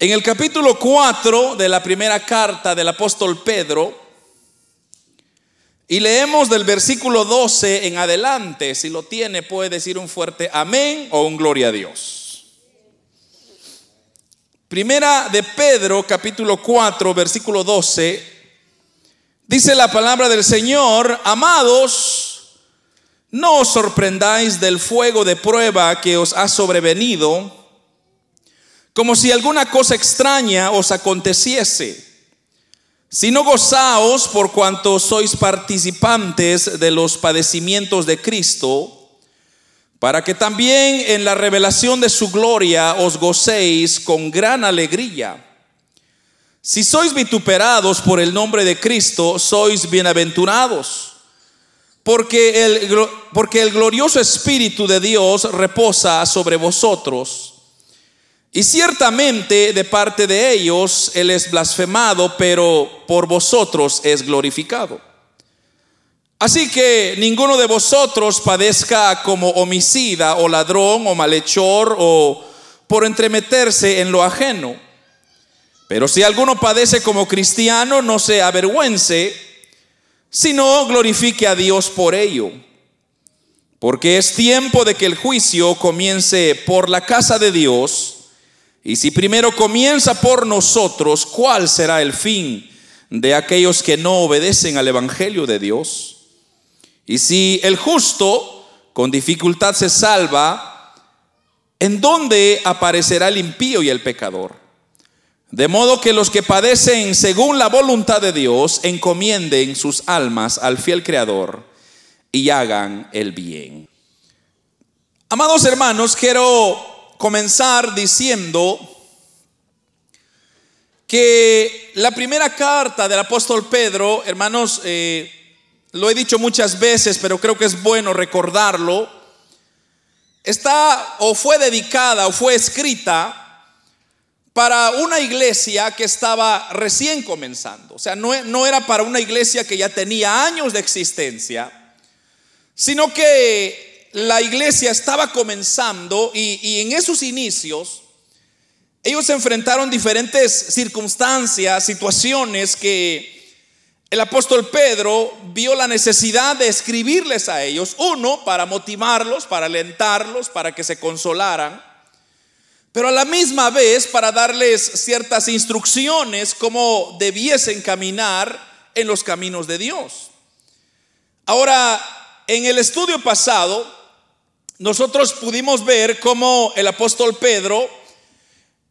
En el capítulo 4 de la primera carta del apóstol Pedro, y leemos del versículo 12 en adelante, si lo tiene puede decir un fuerte amén o un gloria a Dios. Primera de Pedro, capítulo 4, versículo 12, dice la palabra del Señor, amados, no os sorprendáis del fuego de prueba que os ha sobrevenido como si alguna cosa extraña os aconteciese, sino gozaos por cuanto sois participantes de los padecimientos de Cristo, para que también en la revelación de su gloria os gocéis con gran alegría. Si sois vituperados por el nombre de Cristo, sois bienaventurados, porque el, porque el glorioso Espíritu de Dios reposa sobre vosotros. Y ciertamente de parte de ellos Él es blasfemado, pero por vosotros es glorificado. Así que ninguno de vosotros padezca como homicida o ladrón o malhechor o por entremeterse en lo ajeno. Pero si alguno padece como cristiano, no se avergüence, sino glorifique a Dios por ello. Porque es tiempo de que el juicio comience por la casa de Dios y si primero comienza por nosotros, ¿cuál será el fin de aquellos que no obedecen al Evangelio de Dios? Y si el justo con dificultad se salva, ¿en dónde aparecerá el impío y el pecador? De modo que los que padecen según la voluntad de Dios encomienden sus almas al fiel Creador y hagan el bien. Amados hermanos, quiero comenzar diciendo que la primera carta del apóstol Pedro, hermanos, eh, lo he dicho muchas veces, pero creo que es bueno recordarlo, está o fue dedicada o fue escrita para una iglesia que estaba recién comenzando. O sea, no, no era para una iglesia que ya tenía años de existencia, sino que la iglesia estaba comenzando y, en esos inicios ellos enfrentaron diferentes circunstancias, situaciones que el apóstol Pedro vio la necesidad de escribirles a ellos, uno, para motivarlos, para alentarlos, para que se consolaran, pero a la misma vez para darles ciertas instrucciones cómo debiesen caminar en los caminos de Dios. Ahora, en el estudio pasado, nosotros pudimos ver cómo el apóstol Pedro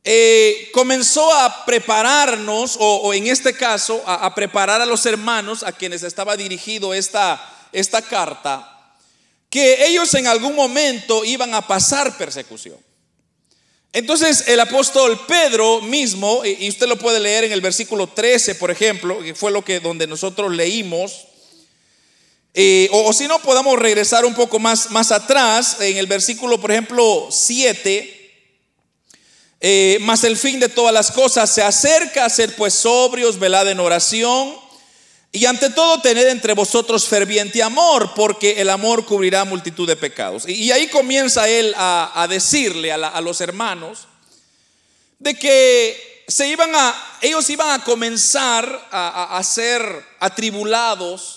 eh, comenzó a prepararnos, o, en este caso, a, preparar a los hermanos a quienes estaba dirigido esta, esta carta, que ellos en algún momento iban a pasar persecución. Entonces el apóstol Pedro mismo, y usted lo puede leer en el versículo 13, por ejemplo, que fue lo que donde nosotros leímos, eh, o, si no, podamos regresar un poco más, más atrás, en el versículo, por ejemplo, 7. Eh, el fin de todas las cosas se acerca a ser pues sobrios, velad en oración y ante todo tened entre vosotros ferviente amor, porque el amor cubrirá multitud de pecados. Y, ahí comienza él a, decirle a, los hermanos de que se iban a, ellos iban a comenzar a ser atribulados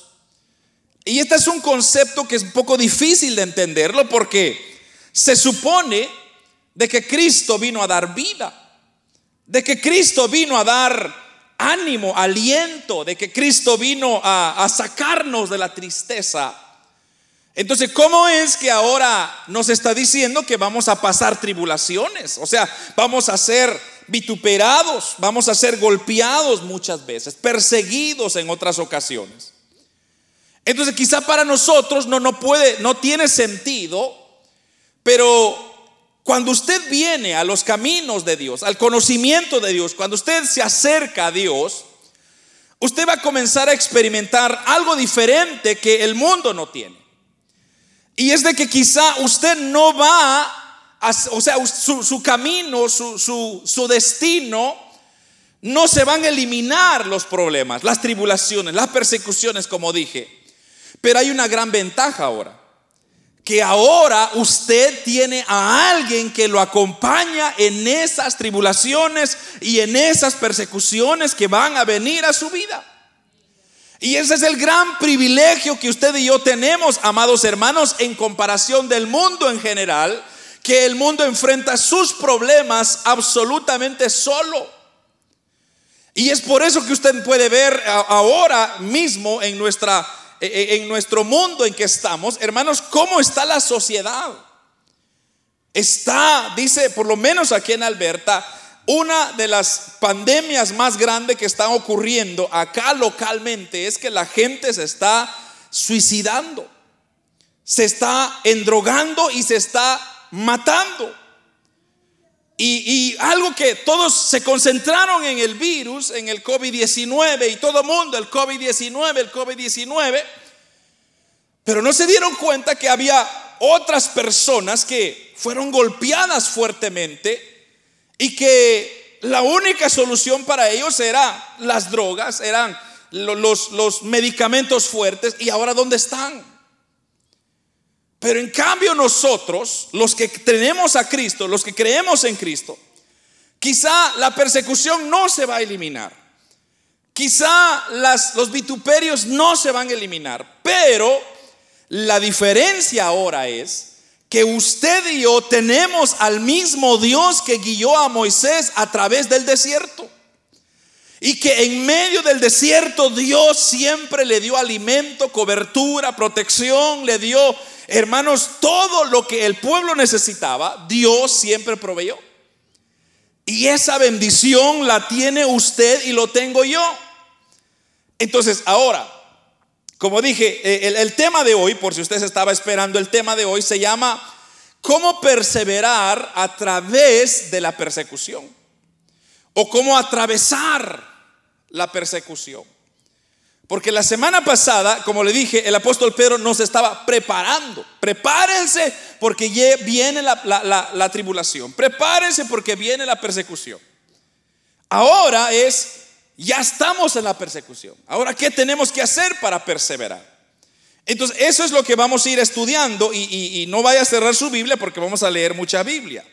y este es un concepto que es un poco difícil de entenderlo porque se supone de que Cristo vino a dar vida, de que Cristo vino a dar ánimo, aliento, de que Cristo vino a, sacarnos de la tristeza. Entonces, ¿cómo es que ahora nos está diciendo que vamos a pasar tribulaciones? O sea, vamos a ser vituperados, vamos a ser golpeados muchas veces, perseguidos en otras ocasiones. Entonces quizá para nosotros no, no puede, no tiene sentido, pero cuando usted viene a los caminos de Dios, al conocimiento de Dios, cuando usted se acerca a Dios, usted va a comenzar a experimentar algo diferente que el mundo no tiene. Y es de que quizá usted no va, a, o sea, su, camino, su, su destino, no se van a eliminar los problemas, las tribulaciones, las persecuciones, como dije. Pero hay una gran ventaja ahora, que ahora usted tiene a alguien que lo acompaña en esas tribulaciones y en esas persecuciones que van a venir a su vida. Y ese es el gran privilegio que usted y yo tenemos, amados hermanos, en comparación del mundo en general, que el mundo enfrenta sus problemas absolutamente solo. Y es por eso que usted puede ver ahora mismo en, nuestra, en nuestro mundo en que estamos, hermanos, cómo está la sociedad. Está, dice, por lo menos aquí en Alberta, una de las pandemias más grandes que están ocurriendo acá localmente es que la gente se está suicidando, se está endrogando y se está matando. Y, algo que todos se concentraron en el virus, en el COVID-19 y todo mundo, el COVID-19, el COVID-19, pero no se dieron cuenta que había otras personas que fueron golpeadas fuertemente y que la única solución para ellos era las drogas, eran los, los medicamentos fuertes y ahora ¿dónde están? Pero en cambio nosotros, los que tenemos a Cristo, los que creemos en Cristo, quizá la persecución no se va a eliminar. Quizá los vituperios no se van a eliminar. Pero la diferencia ahora es que usted y yo tenemos al mismo Dios que guió a Moisés a través del desierto. Y que en medio del desierto Dios siempre le dio alimento, cobertura, protección, le dio, hermanos, todo lo que el pueblo necesitaba, Dios siempre proveyó. Y esa bendición la tiene usted y lo tengo yo. Entonces, ahora, como dije, eh, el, tema de hoy, por si usted se estaba esperando, el tema de hoy se llama ¿Cómo perseverar a través de la persecución? O cómo atravesar la persecución. Porque la semana pasada, como le dije, el apóstol Pedro nos estaba preparando. Prepárense porque viene la, la tribulación. Prepárense porque viene la persecución. Ahora es ya estamos en la persecución. Ahora, ¿qué tenemos que hacer para perseverar? Entonces, eso es lo que vamos a ir estudiando y, no vaya a cerrar su Biblia porque vamos a leer mucha Biblia.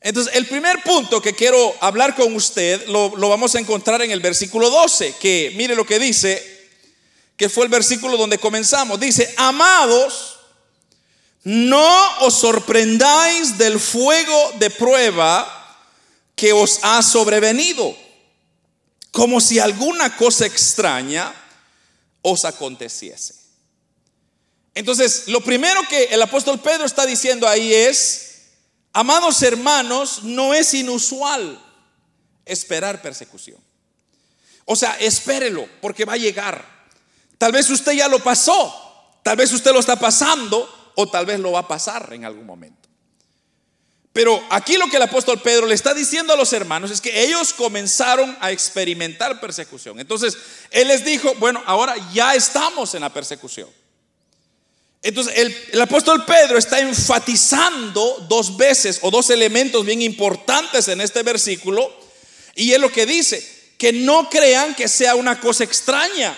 Entonces, el primer punto que quiero hablar con usted lo, vamos a encontrar en el versículo 12, que mire lo que dice, que fue el versículo donde comenzamos. Dice, amados, no os sorprendáis del fuego de prueba que os ha sobrevenido como si alguna cosa extraña os aconteciese. Entonces, lo primero que el apóstol Pedro está diciendo ahí es, amados hermanos, no es inusual esperar persecución. O sea, espérelo, porque va a llegar. Tal vez usted ya lo pasó, tal vez usted lo está pasando, o tal vez lo va a pasar en algún momento. Pero aquí lo que el apóstol Pedro le está diciendo a los hermanos es que ellos comenzaron a experimentar persecución. Entonces, él les dijo, bueno, ahora ya estamos en la persecución. Entonces, el, apóstol Pedro está enfatizando dos veces o dos elementos bien importantes en este versículo. Y es lo que dice, que no crean que sea una cosa extraña.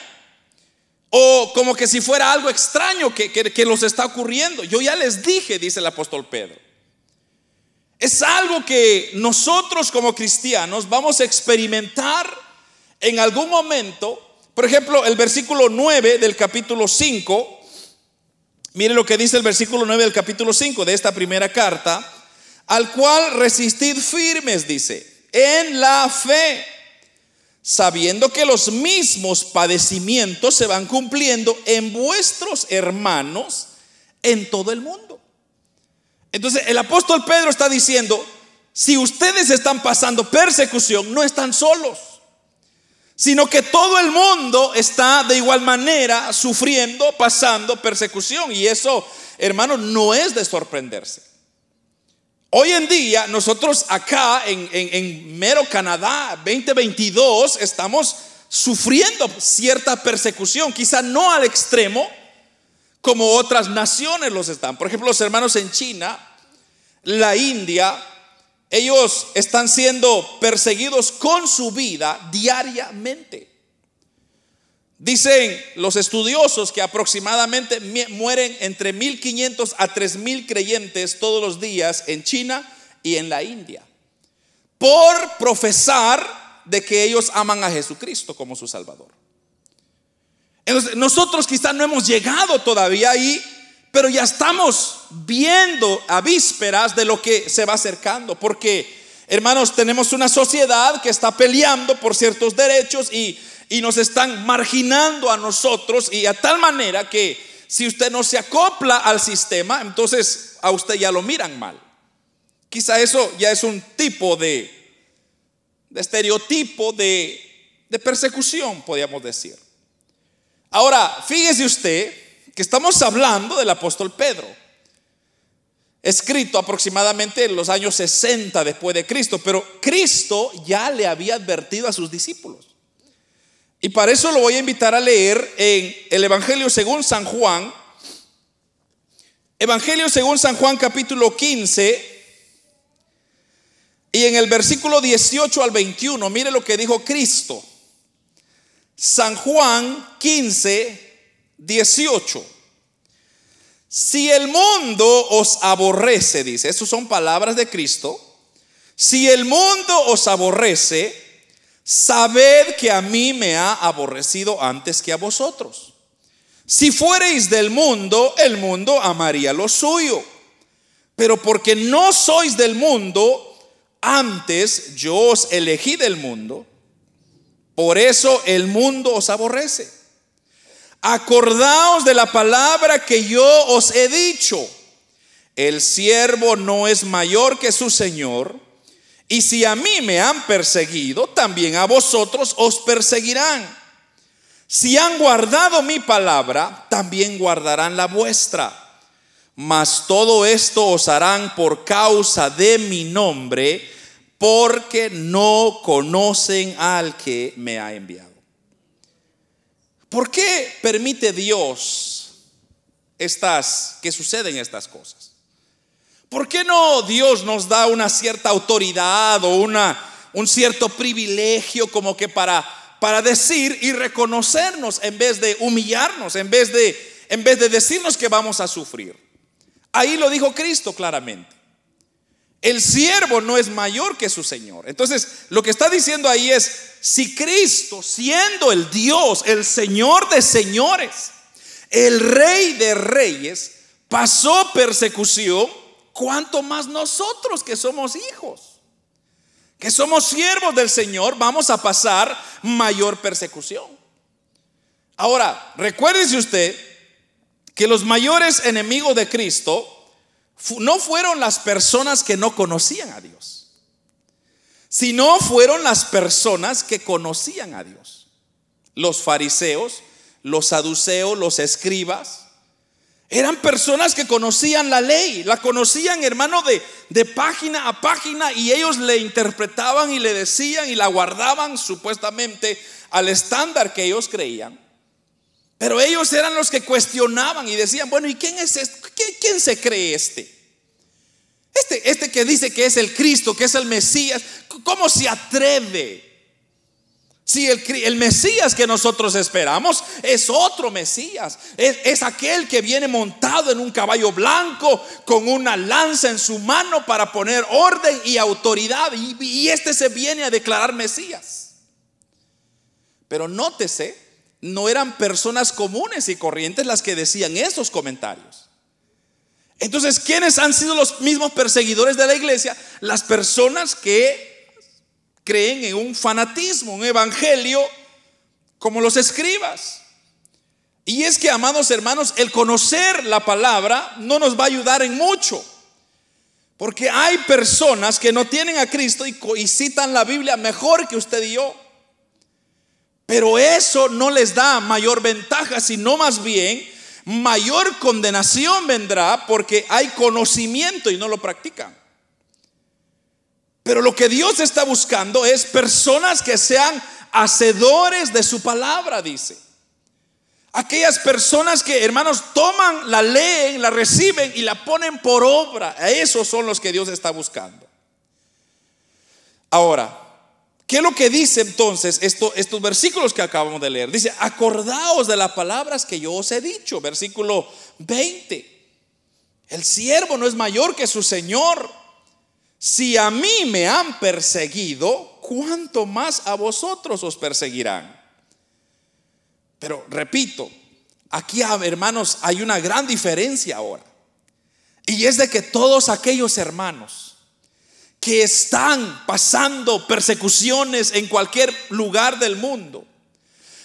O como que si fuera algo extraño que, que los está ocurriendo. Yo ya les dije, dice el apóstol Pedro es algo que nosotros como cristianos vamos a experimentar en algún momento. Por ejemplo, el versículo 9 del capítulo 5. Mire lo que dice el versículo 9 del capítulo 5 de esta primera carta. Al cual resistid firmes, dice, en la fe, sabiendo que los mismos padecimientos se van cumpliendo en vuestros hermanos en todo el mundo. Entonces el apóstol Pedro está diciendo, si ustedes están pasando persecución, no están solos, sino que todo el mundo está de igual manera sufriendo, pasando persecución. Y eso, hermano, no es de sorprenderse. Hoy en día, nosotros acá en, mero Canadá 2022 estamos sufriendo cierta persecución, quizá no al extremo, como otras naciones los están. Por ejemplo, los hermanos en China, la India, ellos están siendo perseguidos con su vida diariamente. Dicen los estudiosos que aproximadamente mueren entre 1.500 a 3.000 creyentes todos los días en China y en la India por profesar de que ellos aman a Jesucristo como su Salvador. nosotros quizás no hemos llegado todavía ahí, pero ya estamos viendo a vísperas de lo que se va acercando, porque hermanos, tenemos una sociedad que está peleando por ciertos derechos y y nos están marginando a nosotros y a tal manera que si usted no se acopla al sistema, entonces a usted ya lo miran mal. Quizá eso ya es un tipo de, de estereotipo de, de persecución, podríamos decir. Ahora, fíjese usted que estamos hablando del apóstol Pedro, escrito aproximadamente en los años 60 después de Cristo, pero Cristo ya le había advertido a sus discípulos. Y para eso lo voy a invitar a leer en el Evangelio según San Juan. Evangelio según San Juan capítulo 15. Y en el versículo 18 al 21, mire lo que dijo Cristo. San Juan 15, 18. Si el mundo os aborrece, dice, esas son palabras de Cristo. Si el mundo os aborrece, sabed que a mí me ha aborrecido antes que a vosotros. Si fuereis del mundo, el mundo amaría lo suyo. Pero porque no sois del mundo, antes yo os elegí del mundo, por eso el mundo os aborrece. Acordaos de la palabra que yo os he dicho. El siervo no es mayor que su Señor y si a mí me han perseguido, también a vosotros os perseguirán. Si han guardado mi palabra, también guardarán la vuestra. Mas todo esto os harán por causa de mi nombre, porque no conocen al que me ha enviado. ¿Por qué permite Dios estas que suceden estas cosas? ¿Por qué no Dios nos da una cierta autoridad o una, un cierto privilegio como que para, para decir y reconocernos en vez de humillarnos, en vez de, en vez de decirnos que vamos a sufrir? Ahí lo dijo Cristo claramente. El siervo no es mayor que su Señor. Entonces, lo que está diciendo ahí es, si Cristo, siendo el Dios, el Señor de señores, el Rey de reyes, pasó persecución, cuánto más nosotros que somos hijos, que somos siervos del Señor, vamos a pasar mayor persecución. Ahora, recuérdese usted que los mayores enemigos de Cristo no fueron las personas que no conocían a Dios, sino fueron las personas que conocían a Dios. Los fariseos, los saduceos, los escribas, eran personas que conocían la ley, la conocían hermano de, página a página y ellos le interpretaban y le decían y la guardaban supuestamente al estándar que ellos creían. Pero ellos eran los que cuestionaban y decían, bueno, ¿y quién es este? ¿Quién se cree este? Este, este que dice que es el Cristo, que es el Mesías, ¿cómo se atreve? Si el, Mesías que nosotros esperamos es otro Mesías, es, aquel que viene montado en un caballo blanco con una lanza en su mano para poner orden y autoridad, y, y este se viene a declarar Mesías. Pero nótese, no eran personas comunes y corrientes las que decían esos comentarios. Entonces, ¿quiénes han sido los mismos perseguidores de la iglesia? Las personas que creen en un fanatismo, un evangelio como los escribas. Y es que, amados hermanos, el conocer la palabra no nos va a ayudar en mucho. Porque hay personas que no tienen a Cristo y, y, citan la Biblia mejor que usted y yo. Pero eso no les da mayor ventaja, sino más bien mayor condenación vendrá porque hay conocimiento y no lo practican. Pero lo que Dios está buscando es personas que sean hacedores de su palabra, dice. Aquellas personas que, hermanos, toman, la leen, la reciben y la ponen por obra. A esos son los que Dios está buscando. Ahora, ¿Qué es lo que dice entonces esto, estos versículos que acabamos de leer? Dice, acordaos de las palabras que yo os he dicho, versículo 20. El siervo no es mayor que su Señor. Si a mí me han perseguido, ¿cuánto más a vosotros os perseguirán? Pero repito, aquí hermanos hay una gran diferencia ahora. Y es de que todos aquellos hermanos que están pasando persecuciones en cualquier lugar del mundo.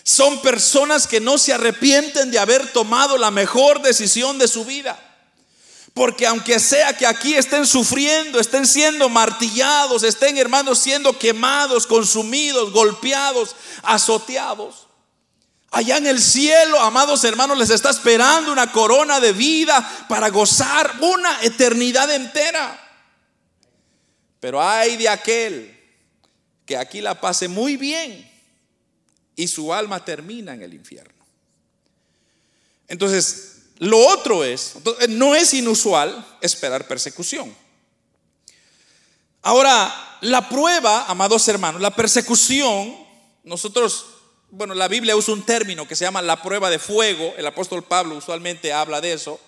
Son personas que no se arrepienten de haber tomado la mejor decisión de su vida. Porque aunque sea que aquí estén sufriendo, estén siendo martillados, estén hermanos siendo quemados, consumidos, golpeados, azoteados, allá en el cielo, amados hermanos, les está esperando una corona de vida para gozar una eternidad entera. Pero hay de aquel que aquí la pase muy bien y su alma termina en el infierno. Entonces, lo otro es, no es inusual esperar persecución. Ahora, la prueba, amados hermanos, la persecución, nosotros, bueno, la Biblia usa un término que se llama la prueba de fuego, el apóstol Pablo usualmente habla de eso,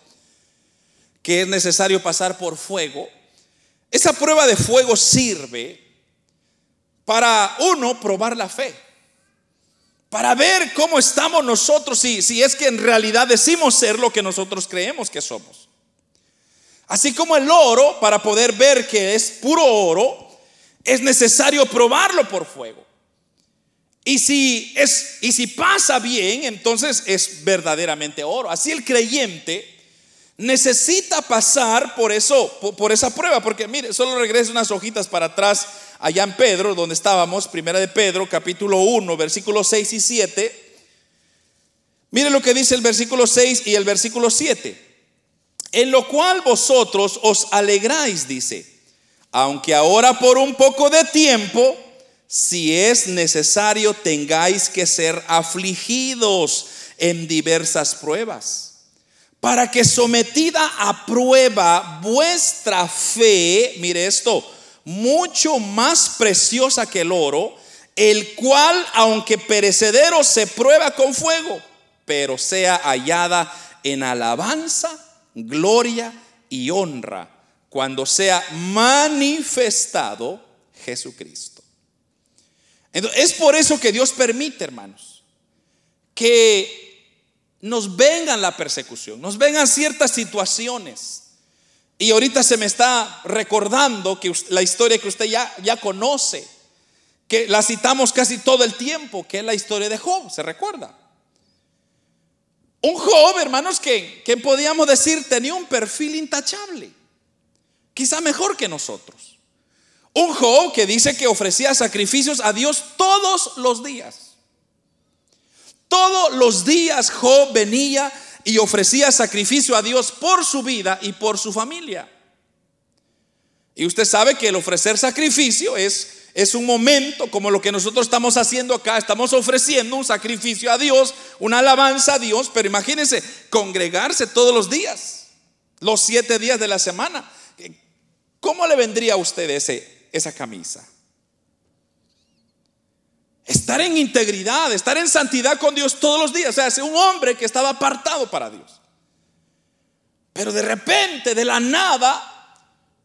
que es necesario pasar por fuego. Esa prueba de fuego sirve para uno probar la fe, para ver cómo estamos nosotros, si, si es que en realidad decimos ser lo que nosotros creemos que somos. Así como el oro, para poder ver que es puro oro, es necesario probarlo por fuego. Y si, es, y si pasa bien, entonces es verdaderamente oro. Así el creyente necesita pasar por eso, por, esa prueba, porque mire, solo regreso unas hojitas para atrás allá en Pedro, donde estábamos, primera de Pedro, capítulo 1, versículos 6 y 7. Mire lo que dice el versículo 6 y el versículo 7. En lo cual vosotros os alegráis, dice, aunque ahora por un poco de tiempo, si es necesario, tengáis que ser afligidos en diversas pruebas para que sometida a prueba vuestra fe, mire esto, mucho más preciosa que el oro, el cual, aunque perecedero, se prueba con fuego, pero sea hallada en alabanza, gloria y honra cuando sea manifestado Jesucristo. Entonces, es por eso que Dios permite, hermanos, que nos vengan la persecución, nos vengan ciertas situaciones. Y ahorita se me está recordando que la historia que usted ya, ya conoce, que la citamos casi todo el tiempo, que es la historia de Job, ¿se recuerda? Un Job, hermanos, que, que podíamos decir tenía un perfil intachable, quizá mejor que nosotros. Un Job que dice que ofrecía sacrificios a Dios todos los días. Todos los días Job venía y ofrecía sacrificio a Dios por su vida y por su familia. Y usted sabe que el ofrecer sacrificio es, es un momento como lo que nosotros estamos haciendo acá. Estamos ofreciendo un sacrificio a Dios, una alabanza a Dios, pero imagínense, congregarse todos los días, los siete días de la semana. ¿Cómo le vendría a usted ese, esa camisa? Estar en integridad, estar en santidad con Dios todos los días. O sea, es un hombre que estaba apartado para Dios. Pero de repente, de la nada,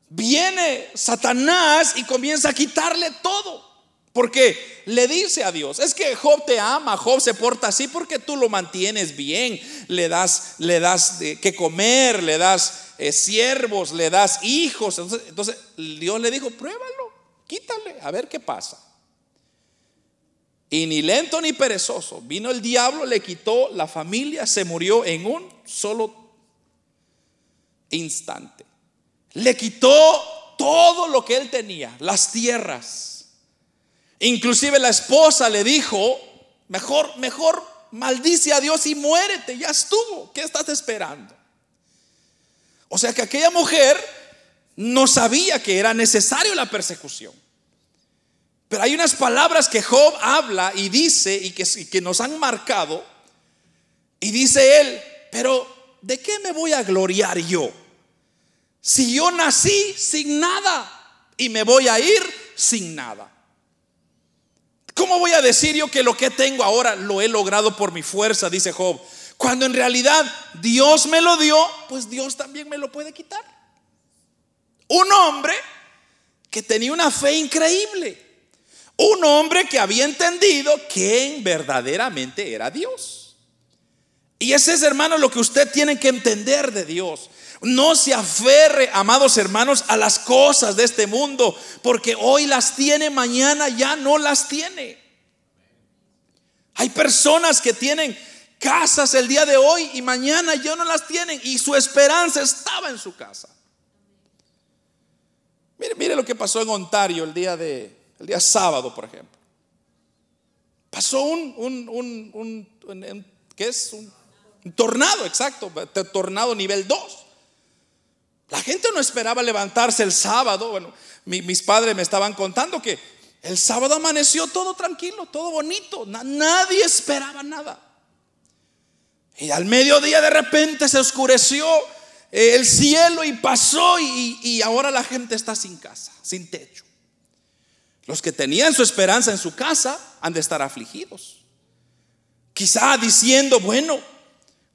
viene Satanás y comienza a quitarle todo. Porque le dice a Dios, es que Job te ama, Job se porta así porque tú lo mantienes bien, le das, le das que comer, le das eh, siervos, le das hijos. Entonces Dios le dijo, pruébalo, quítale, a ver qué pasa. Y ni lento ni perezoso. Vino el diablo, le quitó la familia, se murió en un solo instante. Le quitó todo lo que él tenía, las tierras. Inclusive la esposa le dijo, mejor, mejor maldice a Dios y muérete, ya estuvo. ¿Qué estás esperando? O sea que aquella mujer no sabía que era necesario la persecución. Pero hay unas palabras que Job habla y dice y que, nos han marcado. Y dice él, pero ¿de qué me voy a gloriar yo? Si yo nací sin nada y me voy a ir sin nada. ¿cómo voy a decir yo que lo que tengo ahora lo he logrado por mi fuerza? Dice Job. Cuando en realidad Dios me lo dio, pues Dios también me lo puede quitar. Un hombre que tenía una fe increíble. Un hombre que había entendido quién verdaderamente era Dios. Y ese es, hermano, lo que usted tiene que entender de Dios. No se aferre, amados hermanos, a las cosas de este mundo, porque hoy las tiene, mañana ya no las tiene. Hay personas que tienen casas el día de hoy y mañana ya no las tienen y su esperanza estaba en su casa. Mire, mire lo que pasó en Ontario el día de el día sábado, por ejemplo. Pasó un, un, ¿qué es? Un, tornado, exacto, tornado nivel 2. La gente no esperaba levantarse el sábado. Bueno, mis padres me estaban contando que el sábado amaneció todo tranquilo, todo bonito. nadie esperaba nada. Y al mediodía de repente se oscureció el cielo y pasó y ahora la gente está sin casa, sin techo. Los que tenían su esperanza en su casa han de estar afligidos. Quizá diciendo, bueno,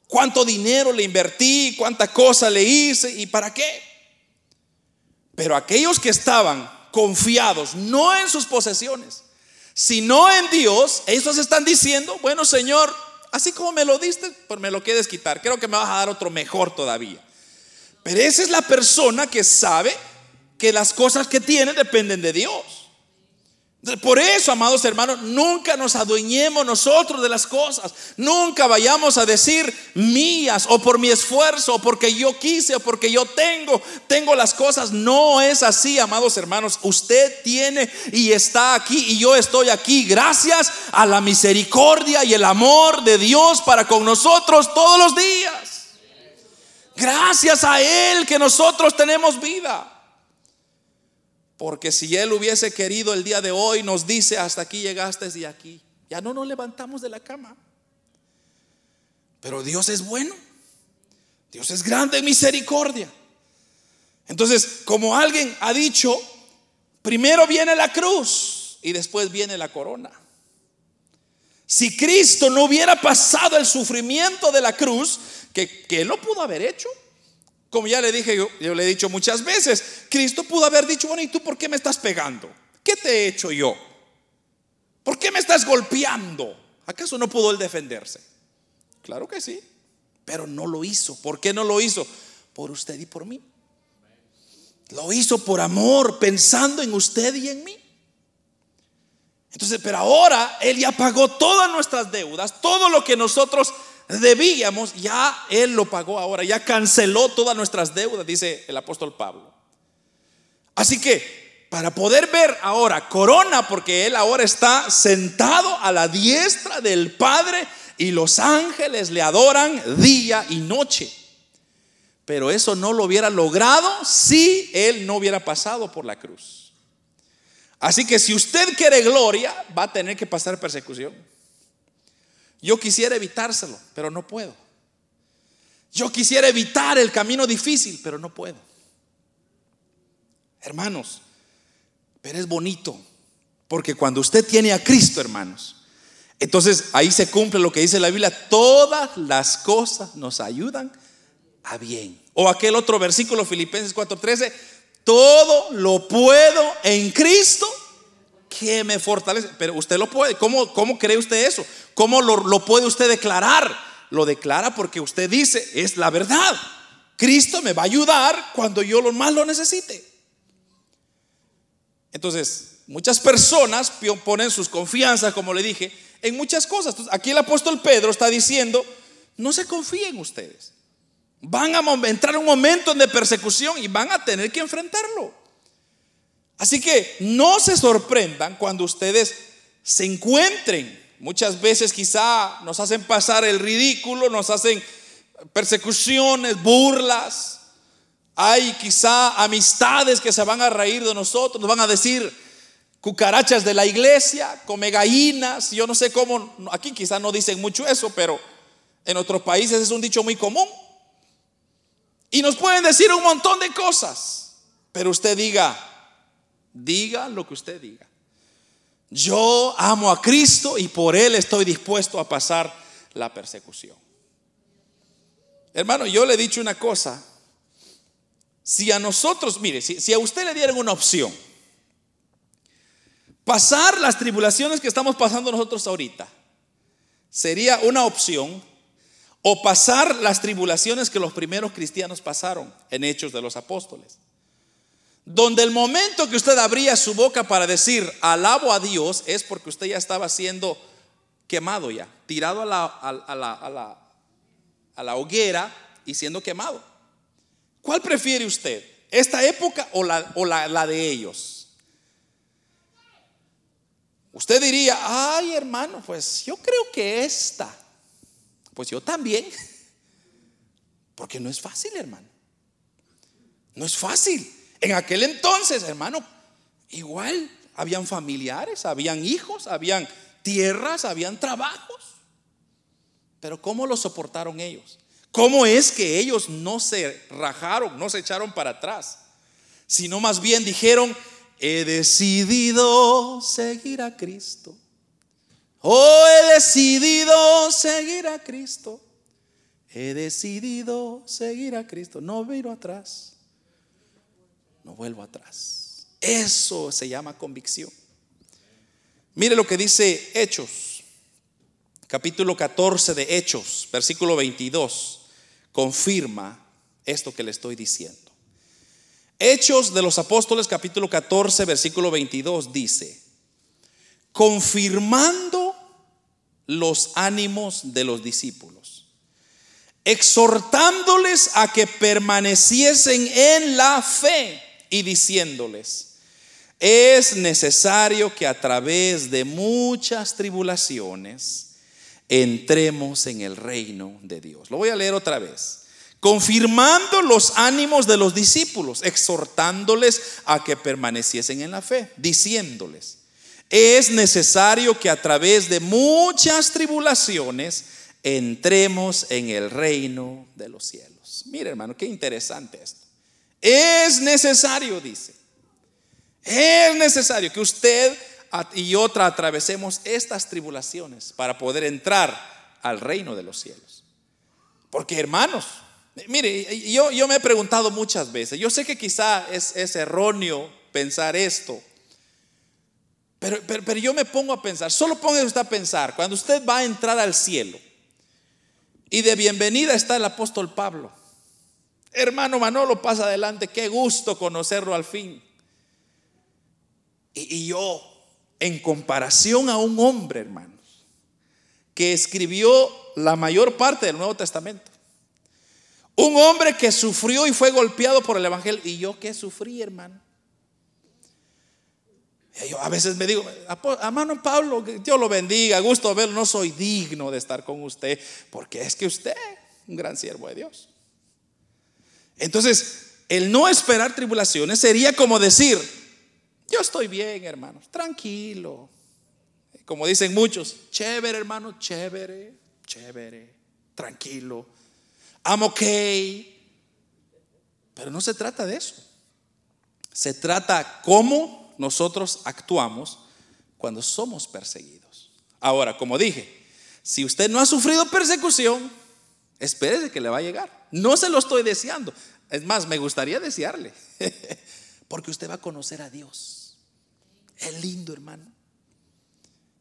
cuánto dinero le invertí, cuánta cosa le hice y para qué. Pero aquellos que estaban confiados no en sus posesiones, sino en Dios, ellos están diciendo, bueno Señor, así como me lo diste, pues me lo quieres quitar. Creo que me vas a dar otro mejor todavía. Pero esa es la persona que sabe que las cosas que tiene dependen de Dios. Por eso, amados hermanos, nunca nos adueñemos nosotros de las cosas. Nunca vayamos a decir mías o por mi esfuerzo o porque yo quise o porque yo tengo, tengo las cosas. No es así, amados hermanos. Usted tiene y está aquí y yo estoy aquí gracias a la misericordia y el amor de Dios para con nosotros todos los días. Gracias a Él que nosotros tenemos vida. Porque si Él hubiese querido el día de hoy, nos dice, hasta aquí llegaste y aquí. Ya no nos levantamos de la cama. Pero Dios es bueno. Dios es grande en misericordia. Entonces, como alguien ha dicho, primero viene la cruz y después viene la corona. Si Cristo no hubiera pasado el sufrimiento de la cruz, que, Él lo pudo haber hecho, como ya le dije, yo, le he dicho muchas veces, Cristo pudo haber dicho, bueno, ¿y tú por qué me estás pegando? ¿Qué te he hecho yo? ¿Por qué me estás golpeando? ¿Acaso no pudo él defenderse? Claro que sí, pero no lo hizo. ¿Por qué no lo hizo? Por usted y por mí. Lo hizo por amor, pensando en usted y en mí. Entonces, pero ahora Él ya pagó todas nuestras deudas, todo lo que nosotros debíamos, ya Él lo pagó ahora, ya canceló todas nuestras deudas, dice el apóstol Pablo. Así que para poder ver ahora corona, porque Él ahora está sentado a la diestra del Padre y los ángeles le adoran día y noche. Pero eso no lo hubiera logrado si Él no hubiera pasado por la cruz. Así que si usted quiere gloria, va a tener que pasar persecución. Yo quisiera evitárselo, pero no puedo. Yo quisiera evitar el camino difícil, pero no puedo. Hermanos, pero es bonito, porque cuando usted tiene a Cristo, hermanos, entonces ahí se cumple lo que dice la Biblia, todas las cosas nos ayudan a bien. O aquel otro versículo, Filipenses 4:13, todo lo puedo en Cristo que me fortalece. Pero usted lo puede. ¿Cómo, cómo cree usted eso? ¿Cómo lo, puede usted declarar? Lo declara porque usted dice, es la verdad. Cristo me va a ayudar cuando yo lo más lo necesite. Entonces, muchas personas ponen sus confianzas, como le dije, en muchas cosas. aquí el apóstol Pedro está diciendo, no se confíen ustedes. Van a entrar un momento de persecución y van a tener que enfrentarlo. Así que no se sorprendan cuando ustedes se encuentren. Muchas veces quizá nos hacen pasar el ridículo, nos hacen persecuciones, burlas. Hay quizá amistades que se van a reír de nosotros, nos van a decir cucarachas de la iglesia, come gallinas, yo no sé cómo, aquí quizá no dicen mucho eso, pero en otros países es un dicho muy común. Y nos pueden decir un montón de cosas, pero usted diga, Diga lo que usted diga. Yo amo a Cristo y por Él estoy dispuesto a pasar la persecución. Hermano, yo le he dicho una cosa. Si a nosotros, mire, si, a usted le dieran una opción, pasar las tribulaciones que estamos pasando nosotros ahorita, sería una opción, o pasar las tribulaciones que los primeros cristianos pasaron en Hechos de los Apóstoles. Donde el momento que usted abría su boca para decir alabo a Dios es porque usted ya estaba siendo quemado ya, tirado a la, a, la, a la hoguera y siendo quemado. ¿Cuál prefiere usted? ¿Esta época o la, o la, de ellos? Usted diría, ay hermano, pues yo creo que esta. Pues yo también. Porque no es fácil, hermano. No es fácil. En aquel entonces, hermano, igual habían familiares, habían hijos, habían tierras, habían trabajos. Pero ¿cómo lo soportaron ellos? ¿Cómo es que ellos no se rajaron, no se echaron para atrás? Sino más bien dijeron, he decidido seguir a Cristo. Oh, he decidido seguir a Cristo. He decidido seguir a Cristo. No miro atrás. No vuelvo atrás. Eso se llama convicción. Mire lo que dice Hechos, capítulo 14 de Hechos, versículo 22 confirma esto que le estoy diciendo. Hechos de los Apóstoles capítulo 14 versículo 22 dice, confirmando los ánimos de los discípulos, exhortándoles a que permaneciesen en la fe y diciéndoles, es necesario que a través de muchas tribulaciones, entremos en el reino de Dios. Lo voy a leer otra vez. Confirmando los ánimos de los discípulos, exhortándoles a que permaneciesen en la fe, diciéndoles, es necesario que a través de muchas tribulaciones entremos en el reino de los cielos. Mire hermano, qué interesante esto. Es necesario, dice. Es necesario que usted y otra atravesemos estas tribulaciones para poder entrar al reino de los cielos. Porque hermanos, mire, yo, yo me he preguntado muchas veces, yo sé que quizá es, es erróneo pensar esto, pero, pero, pero, yo me pongo a pensar, solo póngase usted a pensar, cuando usted va a entrar al cielo y de bienvenida está el apóstol Pablo. Hermano Manolo pasa adelante, qué gusto conocerlo al fin. Y, yo en comparación a un hombre, hermanos, que escribió la mayor parte del Nuevo Testamento. Un hombre que sufrió y fue golpeado por el Evangelio. ¿Y yo qué sufrí, hermano? Yo a veces me digo, hermano Pablo, Dios lo bendiga, gusto verlo, no soy digno de estar con usted, porque es que usted un gran siervo de Dios. Entonces, el no esperar tribulaciones sería como decir, yo estoy bien, hermanos, tranquilo. Como dicen muchos, chévere, hermano, chévere, chévere, tranquilo. I'm okay. Pero no se trata de eso. Se trata cómo nosotros actuamos cuando somos perseguidos. Ahora, como dije, si usted no ha sufrido persecución, espérese que le va a llegar. No se lo estoy deseando. Es más, me gustaría desearle. Porque usted va a conocer a Dios. Es lindo, hermano.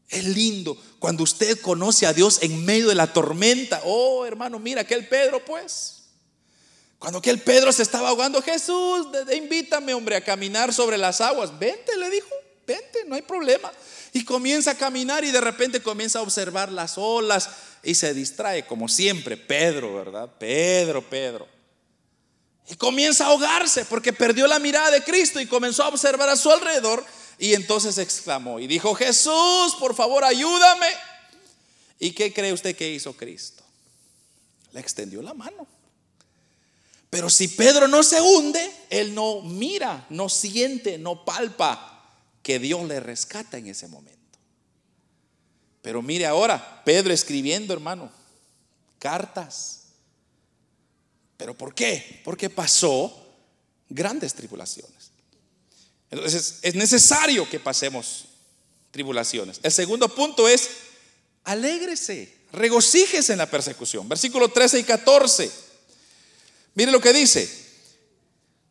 Es lindo cuando usted conoce a Dios en medio de la tormenta. Oh, hermano, mira aquel Pedro, pues. Cuando aquel Pedro se estaba ahogando, Jesús, invítame, hombre, a caminar sobre las aguas. Vente, le dijo, vente, no hay problema. Y comienza a caminar y de repente comienza a observar las olas y se distrae, como siempre, Pedro, ¿verdad? Pedro, Pedro. Y comienza a ahogarse porque perdió la mirada de Cristo y comenzó a observar a su alrededor y entonces exclamó y dijo, Jesús, por favor, ayúdame. ¿Y qué cree usted que hizo Cristo? Le extendió la mano. Pero si Pedro no se hunde, él no mira, no siente, no palpa que Dios le rescata en ese momento. Pero mire ahora, Pedro escribiendo, hermano, cartas. ¿Pero por qué? Porque pasó grandes tribulaciones. Entonces es necesario que pasemos tribulaciones. El segundo punto es, alégrese, regocíjese en la persecución. Versículo 13 y 14. Mire lo que dice.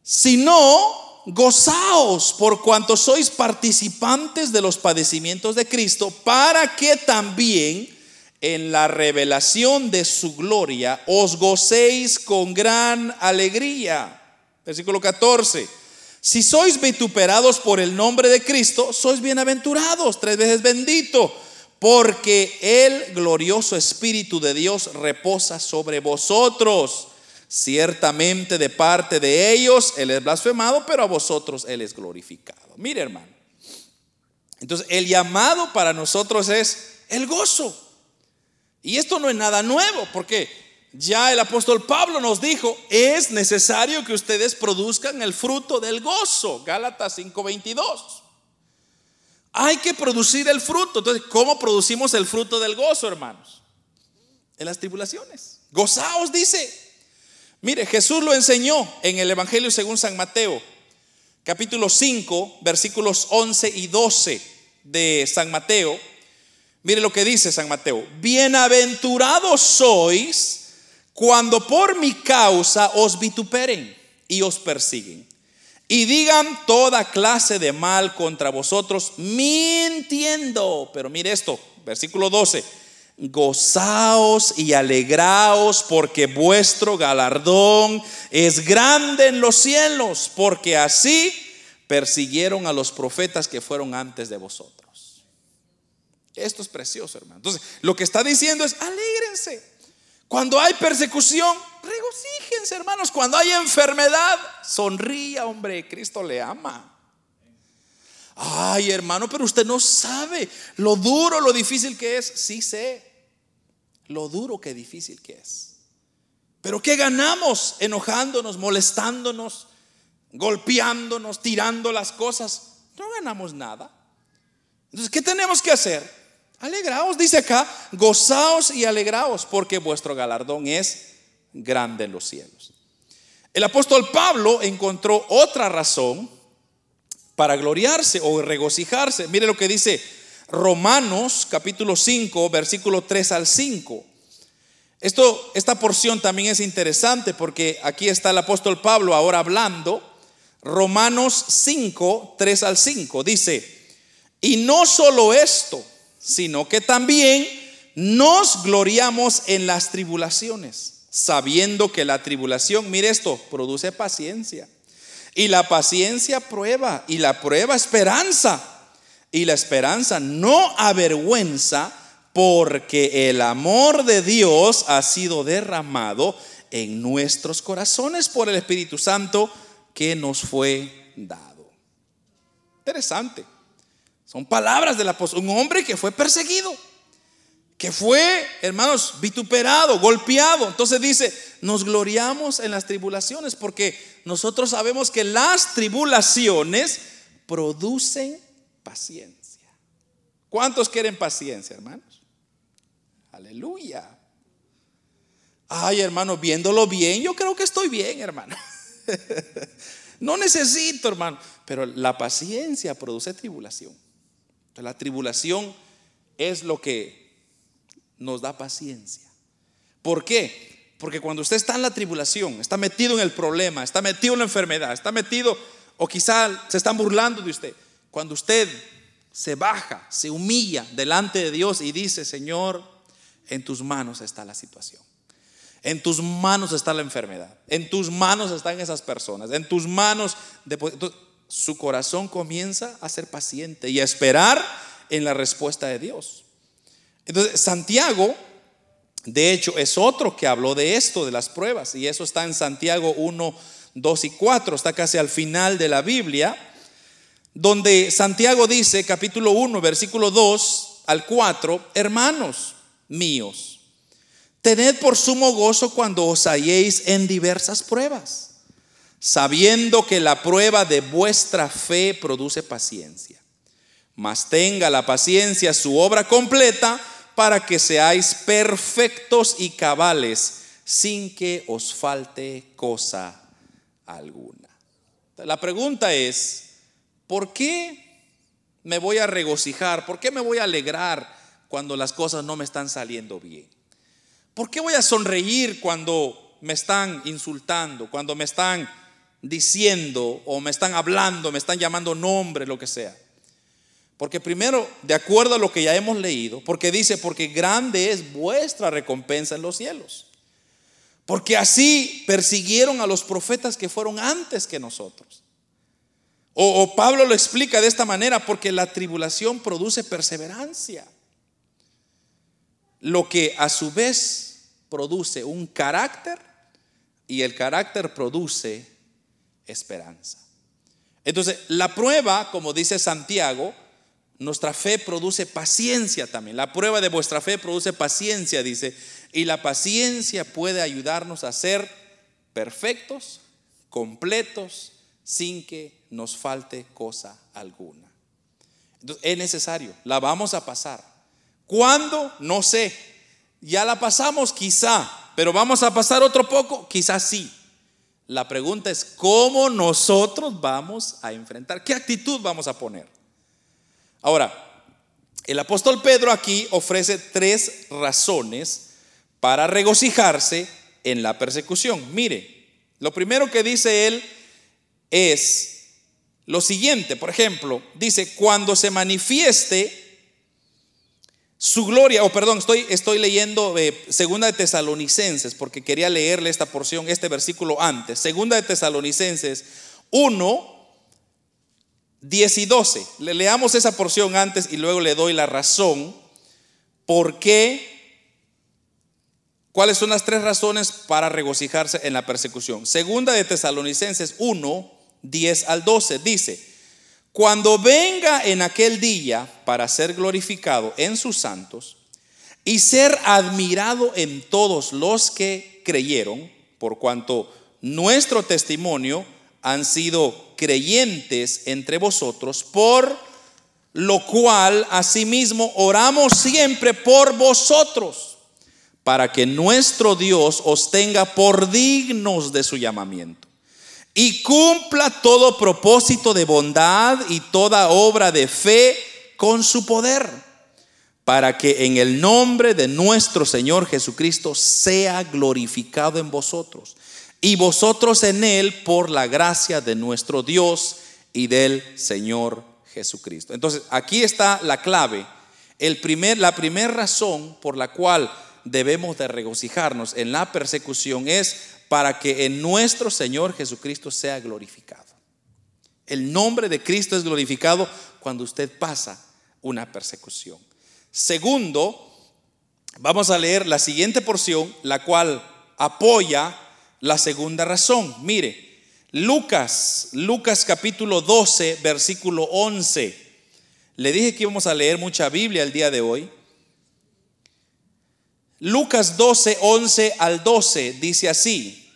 Si no, gozaos por cuanto sois participantes de los padecimientos de Cristo, para que también en la revelación de su gloria os gocéis con gran alegría. Versículo 14. Si sois vituperados por el nombre de Cristo, sois bienaventurados, tres veces bendito, porque el glorioso Espíritu de Dios reposa sobre vosotros. Ciertamente de parte de ellos Él es blasfemado, pero a vosotros Él es glorificado. Mire hermano. Entonces el llamado para nosotros es el gozo. Y esto no es nada nuevo, porque ya el apóstol Pablo nos dijo, es necesario que ustedes produzcan el fruto del gozo. Gálatas 5:22. Hay que producir el fruto. Entonces, ¿cómo producimos el fruto del gozo, hermanos? En las tribulaciones. Gozaos, dice. Mire, Jesús lo enseñó en el Evangelio según San Mateo, capítulo 5, versículos 11 y 12 de San Mateo Mire lo que dice San Mateo. Bienaventurados sois cuando por mi causa os vituperen y os persiguen y digan toda clase de mal contra vosotros mintiendo. Pero mire esto, versículo 12. Gozaos y alegraos porque vuestro galardón es grande en los cielos, porque así persiguieron a los profetas que fueron antes de vosotros. Esto es precioso, hermano. Entonces, lo que está diciendo es, alégrense. Cuando hay persecución, regocíjense, hermanos. Cuando hay enfermedad, sonría, hombre, Cristo le ama. Ay, hermano, pero usted no sabe lo duro, lo difícil que es. Sí sé, lo duro que difícil que es. Pero ¿qué ganamos enojándonos, molestándonos, golpeándonos, tirando las cosas? No ganamos nada. Entonces, ¿qué tenemos que hacer? Alegraos, dice acá, gozaos y alegraos, porque vuestro galardón es grande en los cielos. El apóstol Pablo encontró otra razón para gloriarse o regocijarse. Mire lo que dice Romanos capítulo 5, versículo 3 al 5. Esto, esta porción también es interesante porque aquí está el apóstol Pablo ahora hablando. Romanos 5, 3 al 5. Dice, y no solo esto, sino que también nos gloriamos en las tribulaciones, sabiendo que la tribulación, mire esto, produce paciencia. Y la paciencia prueba, y la prueba esperanza. Y la esperanza no avergüenza, porque el amor de Dios ha sido derramado en nuestros corazones por el Espíritu Santo que nos fue dado. Interesante. Son palabras del apóstol. Un hombre que fue perseguido, que fue, hermanos, vituperado, golpeado. Entonces dice, nos gloriamos en las tribulaciones porque nosotros sabemos que las tribulaciones producen paciencia. ¿Cuántos quieren paciencia, hermanos? Aleluya. Ay, hermano, viéndolo bien, yo creo que estoy bien, hermano. no necesito, hermano. Pero la paciencia produce tribulación. La tribulación es lo que nos da paciencia. ¿Por qué? Porque cuando usted está en la tribulación, está metido en el problema, está metido en la enfermedad, está metido, o quizá se están burlando de usted, cuando usted se baja, se humilla delante de Dios y dice, Señor, en tus manos está la situación. En tus manos está la enfermedad. En tus manos están esas personas. En tus manos su corazón comienza a ser paciente y a esperar en la respuesta de Dios. Entonces, Santiago, de hecho, es otro que habló de esto, de las pruebas, y eso está en Santiago 1, 2 y 4, está casi al final de la Biblia, donde Santiago dice, capítulo 1, versículo 2 al 4, hermanos míos, tened por sumo gozo cuando os halléis en diversas pruebas sabiendo que la prueba de vuestra fe produce paciencia. Mas tenga la paciencia su obra completa para que seáis perfectos y cabales sin que os falte cosa alguna. La pregunta es, ¿por qué me voy a regocijar? ¿Por qué me voy a alegrar cuando las cosas no me están saliendo bien? ¿Por qué voy a sonreír cuando me están insultando, cuando me están diciendo o me están hablando, me están llamando nombre, lo que sea? Porque primero, de acuerdo a lo que ya hemos leído, porque dice, porque grande es vuestra recompensa en los cielos. Porque así persiguieron a los profetas que fueron antes que nosotros. O, Pablo lo explica de esta manera, porque la tribulación produce perseverancia. Lo que a su vez produce un carácter y el carácter produce esperanza. Entonces, la prueba, como dice Santiago, nuestra fe produce paciencia también. La prueba de vuestra fe produce paciencia, dice. Y la paciencia puede ayudarnos a ser perfectos, completos, sin que nos falte cosa alguna. Entonces, es necesario, la vamos a pasar. ¿Cuándo? No sé. Ya la pasamos quizá, pero vamos a pasar otro poco, quizás sí. La pregunta es, ¿cómo nosotros vamos a enfrentar? ¿Qué actitud vamos a poner? Ahora, el apóstol Pedro aquí ofrece tres razones para regocijarse en la persecución. Mire, lo primero que dice él es lo siguiente, por ejemplo, dice, cuando se manifieste su gloria, o perdón, estoy, estoy leyendo Segunda de Tesalonicenses, porque quería leerle esta porción, este versículo antes. Segunda de Tesalonicenses 1, 10 y 12. Le leamos esa porción antes y luego le doy la razón por qué ¿Cuáles son las tres razones para regocijarse en la persecución? Segunda de Tesalonicenses 1, 10 al 12 dice, cuando venga en aquel día para ser glorificado en sus santos y ser admirado en todos los que creyeron, por cuanto nuestro testimonio han sido creyentes entre vosotros, por lo cual asimismo oramos siempre por vosotros, para que nuestro Dios os tenga por dignos de su llamamiento y cumpla todo propósito de bondad y toda obra de fe con su poder, para que en el nombre de nuestro Señor Jesucristo sea glorificado en vosotros y vosotros en él por la gracia de nuestro Dios y del Señor Jesucristo. Entonces, aquí está la clave. El primer, la primera razón por la cual debemos de regocijarnos en la persecución es para que en nuestro Señor Jesucristo sea glorificado. El nombre de Cristo es glorificado cuando usted pasa una persecución. Segundo, vamos a leer la siguiente porción, la cual apoya la segunda razón. Mire, Lucas, Lucas capítulo 12, versículo 11. Le dije que íbamos a leer mucha Biblia el día de hoy. Lucas 12, 11 al 12 dice así,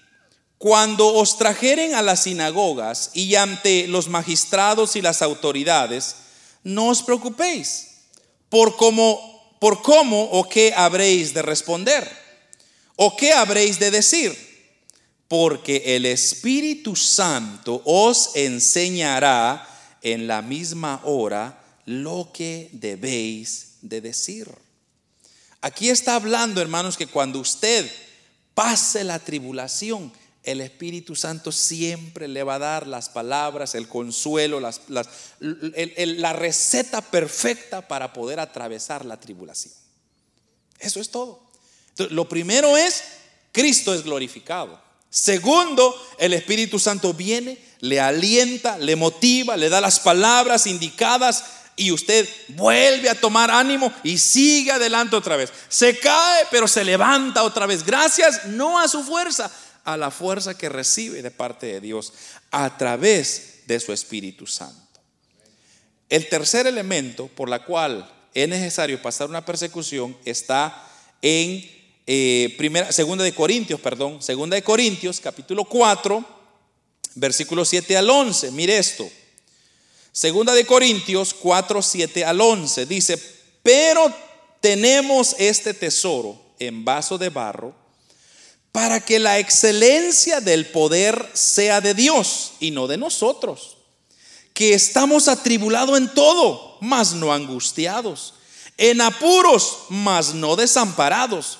cuando os trajeren a las sinagogas y ante los magistrados y las autoridades, no os preocupéis por cómo, por cómo o qué habréis de responder o qué habréis de decir, porque el Espíritu Santo os enseñará en la misma hora lo que debéis de decir. Aquí está hablando, hermanos, que cuando usted pase la tribulación, el Espíritu Santo siempre le va a dar las palabras, el consuelo, las, la receta perfecta para poder atravesar la tribulación. Eso es todo. lo primero es, Cristo es glorificado. Segundo, el Espíritu Santo viene, le alienta, le motiva, le da las palabras indicadas y usted vuelve a tomar ánimo y sigue adelante otra vez. Se cae, pero se levanta otra vez. Gracias no a su fuerza, a la fuerza que recibe de parte de Dios a través de su Espíritu Santo. El tercer elemento por la cual es necesario pasar una persecución está en eh, primera, segunda de Corintios, perdón, segunda de Corintios, capítulo 4, versículo 7 al 11. Mire esto. Segunda de Corintios 4, 7 al 11 dice, pero tenemos este tesoro en vaso de barro para que la excelencia del poder sea de Dios y no de nosotros que estamos atribulados en todo, mas no angustiados, en apuros, mas no desamparados,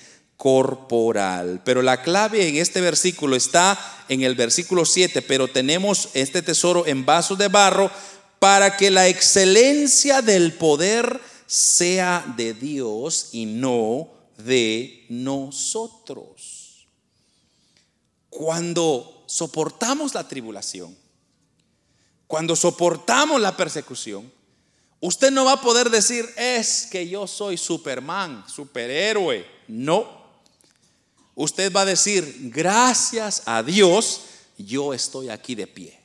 corporal. Pero la clave en este versículo está en el versículo 7, pero tenemos este tesoro en vasos de barro para que la excelencia del poder sea de Dios y no de nosotros. Cuando soportamos la tribulación, cuando soportamos la persecución, usted no va a poder decir, es que yo soy Superman, superhéroe. No. Usted va a decir, gracias a Dios, yo estoy aquí de pie.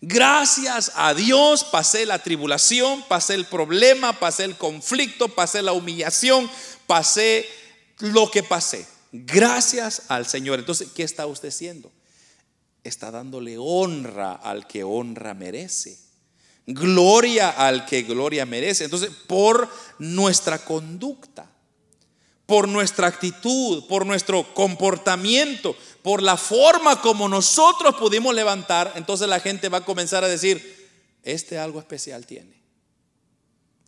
Gracias a Dios pasé la tribulación, pasé el problema, pasé el conflicto, pasé la humillación, pasé lo que pasé. Gracias al Señor. Entonces, ¿qué está usted haciendo? está dándole honra al que honra merece. Gloria al que gloria merece. Entonces, por nuestra conducta, por nuestra actitud, por nuestro comportamiento, por la forma como nosotros pudimos levantar, entonces la gente va a comenzar a decir, este algo especial tiene.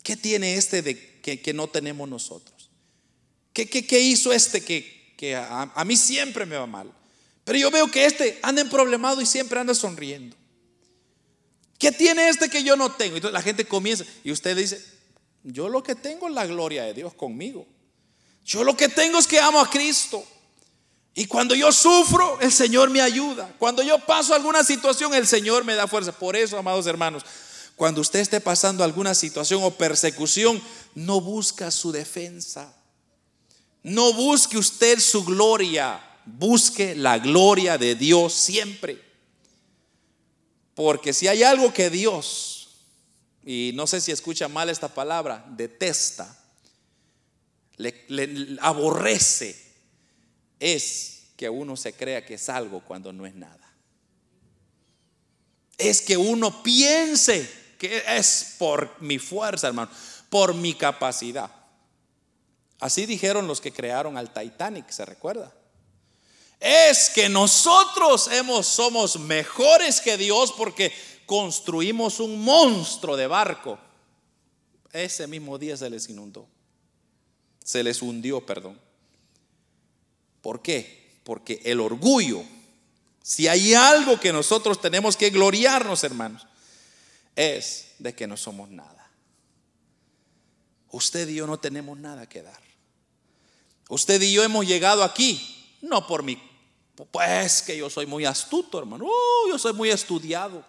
¿Qué tiene este de que, no tenemos nosotros? ¿Qué, qué, hizo este que, a mí siempre me va mal? Pero yo veo que este anda problemado y siempre anda sonriendo. ¿Qué tiene este que yo no tengo? Entonces la gente comienza y usted dice, yo lo que tengo es la gloria de Dios conmigo. Yo lo que tengo es que amo a Cristo. Y cuando yo sufro, el Señor me ayuda. Cuando yo paso alguna situación, el Señor me da fuerza. Por eso, amados hermanos, cuando usted esté pasando alguna situación o persecución, no busca su defensa. No busque usted su gloria busque la gloria de Dios siempre. Porque si hay algo que Dios, y no sé si escucha mal esta palabra, detesta, le, aborrece, es que uno se crea que es algo cuando no es nada. Es que uno piense que es por mi fuerza, hermano, por mi capacidad. Así dijeron los que crearon al Titanic, ¿se recuerda? es que nosotros hemos, somos mejores que Dios porque construimos un monstruo de barco. Ese mismo día se les inundó. Se les hundió, perdón. ¿Por qué? Porque el orgullo, si hay algo que nosotros tenemos que gloriarnos, hermanos, es de que no somos nada. Usted y yo no tenemos nada que dar. Usted y yo hemos llegado aquí no por mi pues que yo soy muy astuto, hermano. Uh, yo soy muy estudiado.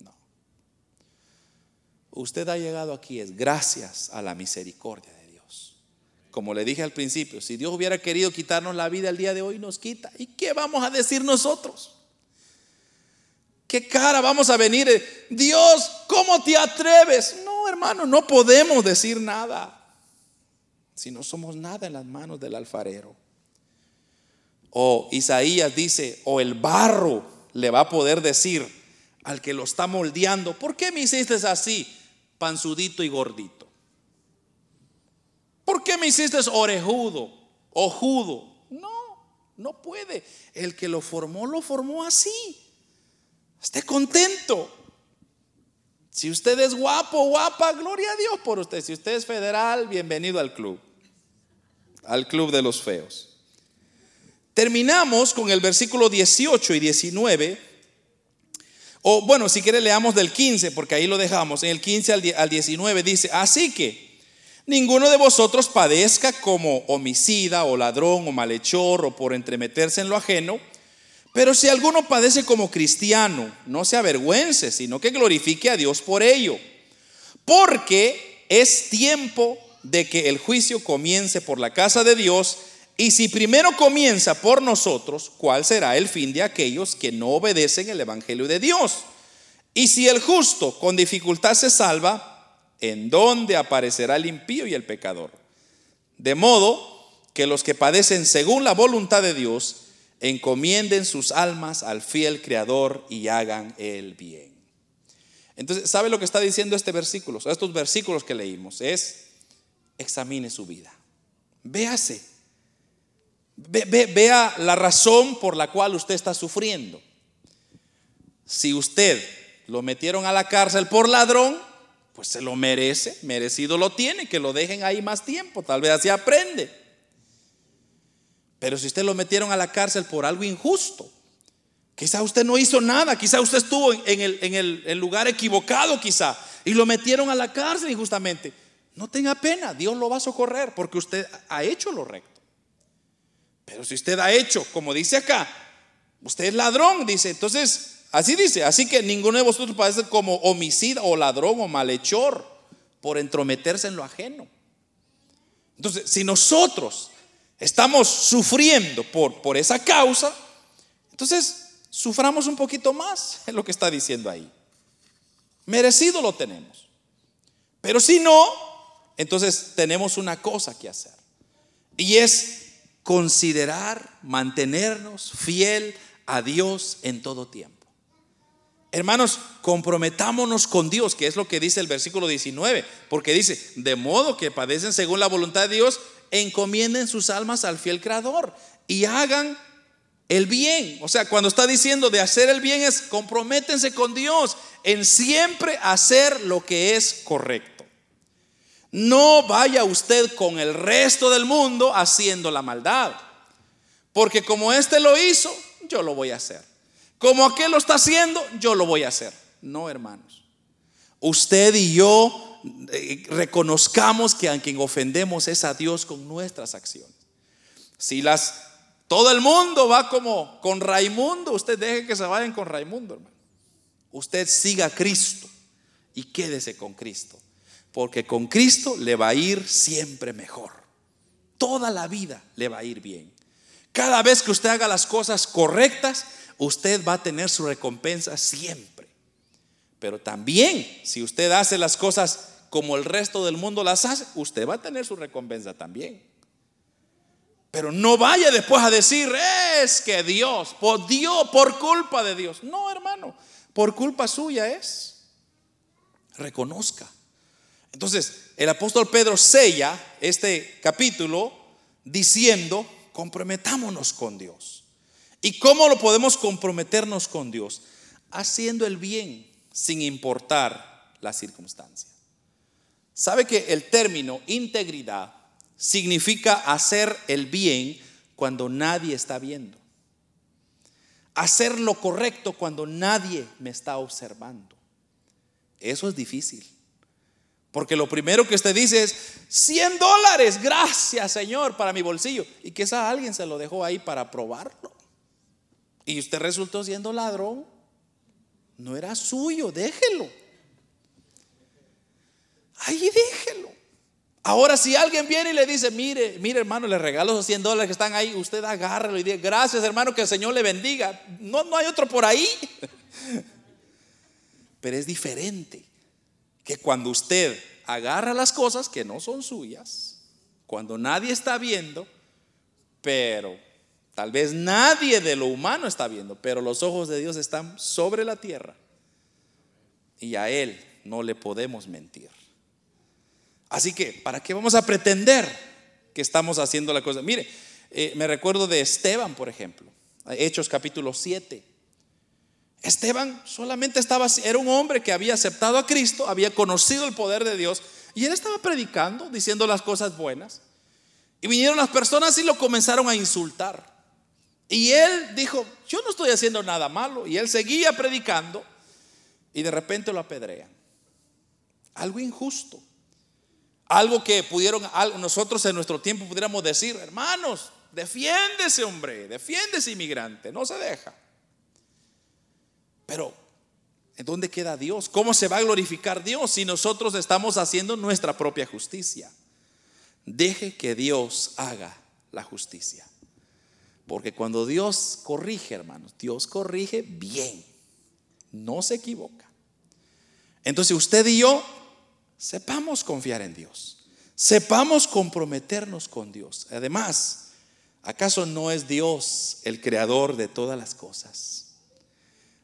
No. Usted ha llegado aquí es gracias a la misericordia. Como le dije al principio, si Dios hubiera querido quitarnos la vida el día de hoy, nos quita. ¿Y qué vamos a decir nosotros? ¿Qué cara vamos a venir? Dios, ¿cómo te atreves? No, hermano, no podemos decir nada. Si no somos nada en las manos del alfarero. O Isaías dice, o el barro le va a poder decir al que lo está moldeando, ¿por qué me hiciste así, panzudito y gordito? ¿Por qué me hiciste orejudo, ojudo? No, no puede. El que lo formó, lo formó así. Esté contento. Si usted es guapo, guapa, gloria a Dios por usted. Si usted es federal, bienvenido al club. Al club de los feos. Terminamos con el versículo 18 y 19. O bueno, si quiere leamos del 15, porque ahí lo dejamos. En el 15 al 19 dice, así que ninguno de vosotros padezca como homicida o ladrón o malhechor o por entremeterse en lo ajeno. Pero si alguno padece como cristiano, no se avergüence, sino que glorifique a Dios por ello. Porque es tiempo de que el juicio comience por la casa de Dios y si primero comienza por nosotros, ¿cuál será el fin de aquellos que no obedecen el Evangelio de Dios? Y si el justo con dificultad se salva, ¿en dónde aparecerá el impío y el pecador? De modo que los que padecen según la voluntad de Dios, encomienden sus almas al fiel Creador y hagan el bien. Entonces, ¿sabe lo que está diciendo este versículo? Estos versículos que leímos es, examine su vida, véase, vea la razón por la cual usted está sufriendo. Si usted lo metieron a la cárcel por ladrón, pues se lo merece, merecido lo tiene, que lo dejen ahí más tiempo, tal vez así aprende. Pero si usted lo metieron a la cárcel por algo injusto, quizá usted no hizo nada, quizá usted estuvo en el, en el lugar equivocado quizá, y lo metieron a la cárcel injustamente, no tenga pena, Dios lo va a socorrer porque usted ha hecho lo recto. Pero si usted ha hecho, como dice acá, usted es ladrón, dice, entonces Así dice, así que ninguno de vosotros parece como homicida o ladrón o malhechor por entrometerse en lo ajeno. Entonces, si nosotros estamos sufriendo por, por esa causa, entonces suframos un poquito más en lo que está diciendo ahí. Merecido lo tenemos. Pero si no, entonces tenemos una cosa que hacer. Y es considerar, mantenernos fiel a Dios en todo tiempo. Hermanos, comprometámonos con Dios, que es lo que dice el versículo 19, porque dice, de modo que padecen según la voluntad de Dios, encomienden sus almas al fiel creador y hagan el bien. O sea, cuando está diciendo de hacer el bien es comprométense con Dios en siempre hacer lo que es correcto. No vaya usted con el resto del mundo haciendo la maldad, porque como éste lo hizo, yo lo voy a hacer. Como aquel lo está haciendo, yo lo voy a hacer. No, hermanos. Usted y yo eh, reconozcamos que a quien ofendemos es a Dios con nuestras acciones. Si las todo el mundo va como con Raimundo, usted deje que se vayan con Raimundo, hermano. Usted siga a Cristo y quédese con Cristo, porque con Cristo le va a ir siempre mejor. Toda la vida le va a ir bien. Cada vez que usted haga las cosas correctas, usted va a tener su recompensa siempre. Pero también, si usted hace las cosas como el resto del mundo las hace, usted va a tener su recompensa también. Pero no vaya después a decir, es que Dios, por Dios, por culpa de Dios. No, hermano, por culpa suya es. Reconozca. Entonces, el apóstol Pedro sella este capítulo diciendo, comprometámonos con Dios. ¿Y cómo lo podemos comprometernos con Dios? Haciendo el bien sin importar la circunstancia. ¿Sabe que el término integridad significa hacer el bien cuando nadie está viendo? Hacer lo correcto cuando nadie me está observando. Eso es difícil. Porque lo primero que usted dice es 100 dólares, gracias Señor, para mi bolsillo. Y esa alguien se lo dejó ahí para probarlo y usted resultó siendo ladrón, no era suyo, déjelo. Ahí déjelo. Ahora si alguien viene y le dice, mire, mire hermano, le regalo esos 100 dólares que están ahí, usted agárrelo y diga, gracias hermano, que el Señor le bendiga. No, no hay otro por ahí. Pero es diferente que cuando usted agarra las cosas que no son suyas, cuando nadie está viendo, pero Tal vez nadie de lo humano está viendo, pero los ojos de Dios están sobre la tierra. Y a Él no le podemos mentir. Así que, ¿para qué vamos a pretender que estamos haciendo la cosa? Mire, eh, me recuerdo de Esteban, por ejemplo, Hechos capítulo 7. Esteban solamente estaba, era un hombre que había aceptado a Cristo, había conocido el poder de Dios, y él estaba predicando, diciendo las cosas buenas. Y vinieron las personas y lo comenzaron a insultar. Y él dijo, yo no estoy haciendo nada malo. Y él seguía predicando y de repente lo apedrean. Algo injusto. Algo que pudieron, nosotros en nuestro tiempo pudiéramos decir, hermanos, defiéndese hombre, defiéndese inmigrante, no se deja. Pero, ¿en dónde queda Dios? ¿Cómo se va a glorificar Dios si nosotros estamos haciendo nuestra propia justicia? Deje que Dios haga la justicia. Porque cuando Dios corrige, hermanos, Dios corrige bien. No se equivoca. Entonces usted y yo sepamos confiar en Dios. Sepamos comprometernos con Dios. Además, ¿acaso no es Dios el creador de todas las cosas?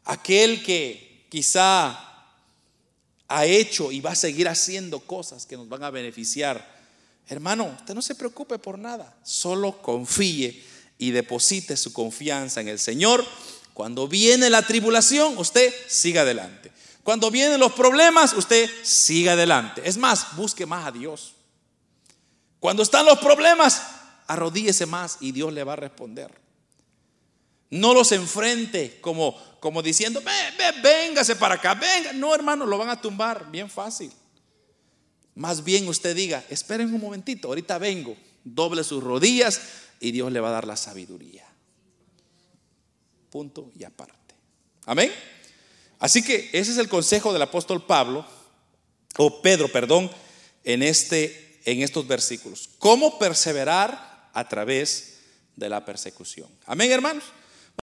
Aquel que quizá ha hecho y va a seguir haciendo cosas que nos van a beneficiar. Hermano, usted no se preocupe por nada, solo confíe y deposite su confianza en el Señor. Cuando viene la tribulación, usted siga adelante. Cuando vienen los problemas, usted siga adelante. Es más, busque más a Dios. Cuando están los problemas, arrodíese más y Dios le va a responder. No los enfrente como, como diciendo, ve, véngase para acá, venga. No, hermano, lo van a tumbar, bien fácil. Más bien usted diga, esperen un momentito, ahorita vengo, doble sus rodillas y Dios le va a dar la sabiduría. Punto y aparte. Amén. Así que ese es el consejo del apóstol Pablo, o Pedro, perdón, en, este, en estos versículos. ¿Cómo perseverar a través de la persecución? Amén, hermanos.